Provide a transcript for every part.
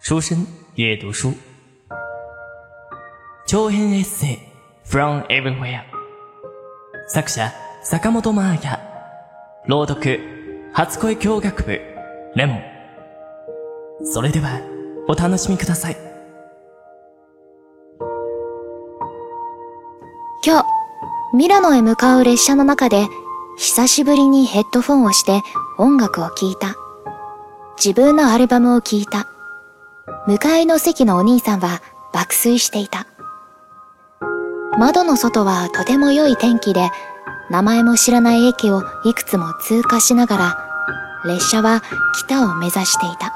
书生阅读书，長編エッセイ。From everywhere 作者坂本真綾朗読初恋教学部。レモン。それではお楽しみください。今日、ミラノへ向かう列車の中で、久しぶりにヘッドフォンをして音楽を聴いた。自分のアルバムを聴いた。向かいの席のお兄さんは爆睡していた。窓の外はとても良い天気で、名前も知らない駅をいくつも通過しながら、列車は北を目指していた。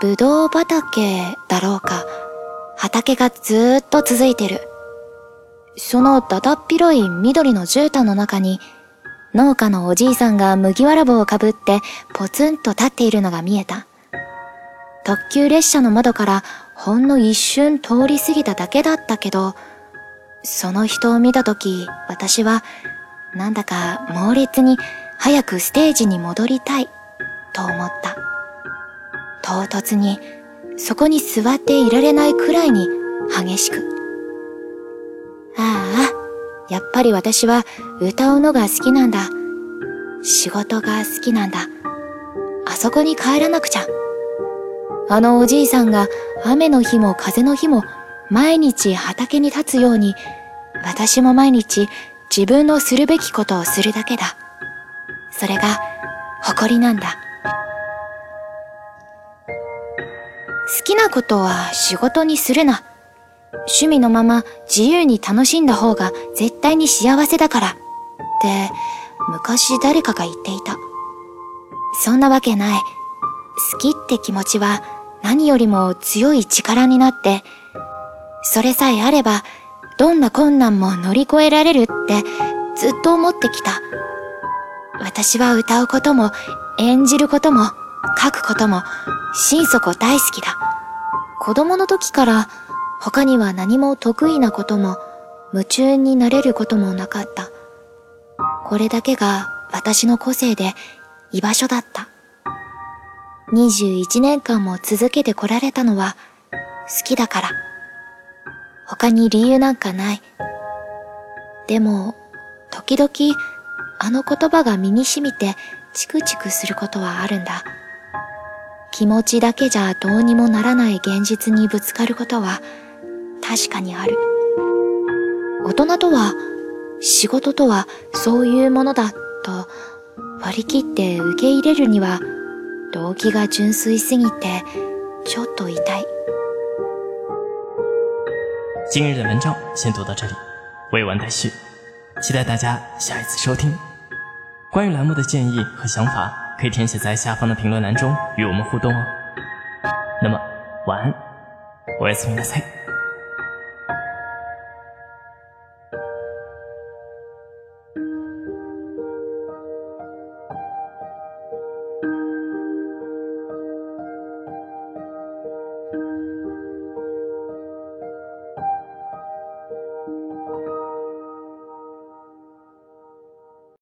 ぶどう畑だろうか。畑がずっと続いてる。そのだだっ広い緑の絨毯の中に、農家のおじいさんが麦わら帽をかぶってポツンと立っているのが見えた。特急列車の窓からほんの一瞬通り過ぎただけだったけど、その人を見たとき、私は、なんだか猛烈に早くステージに戻りたい、と思った。唐突に、そこに座っていられないくらいに激しく。ああ、やっぱり私は歌うのが好きなんだ。仕事が好きなんだ。あそこに帰らなくちゃ。あのおじいさんが雨の日も風の日も毎日畑に立つように、私も毎日自分のするべきことをするだけだ。それが誇りなんだ。好きなことは仕事にするな。趣味のまま自由に楽しんだ方が絶対に幸せだから。って昔誰かが言っていた。そんなわけない。好きって気持ちは何よりも強い力になって、それさえあればどんな困難も乗り越えられるってずっと思ってきた。私は歌うことも演じることも書くことも心底大好きだ。子供の時から他には何も得意なことも夢中になれることもなかった。これだけが私の個性で居場所だった。21年間も続けてこられたのは好きだから。他に理由なんかない。でも、時々あの言葉が身に染みてチクチクすることはあるんだ。気持ちだけじゃどうにもならない現実にぶつかることは確かにある。大人とは、仕事とはそういうものだと割り切って受け入れるには動機が純粋すぎてちょっと痛い。今日的文章先读到这里，未完待续，期待大家下一次收听。关于栏目的建议和想法，可以填写在下方的评论栏中与我们互动哦。那么，晚安，我是米娜菜。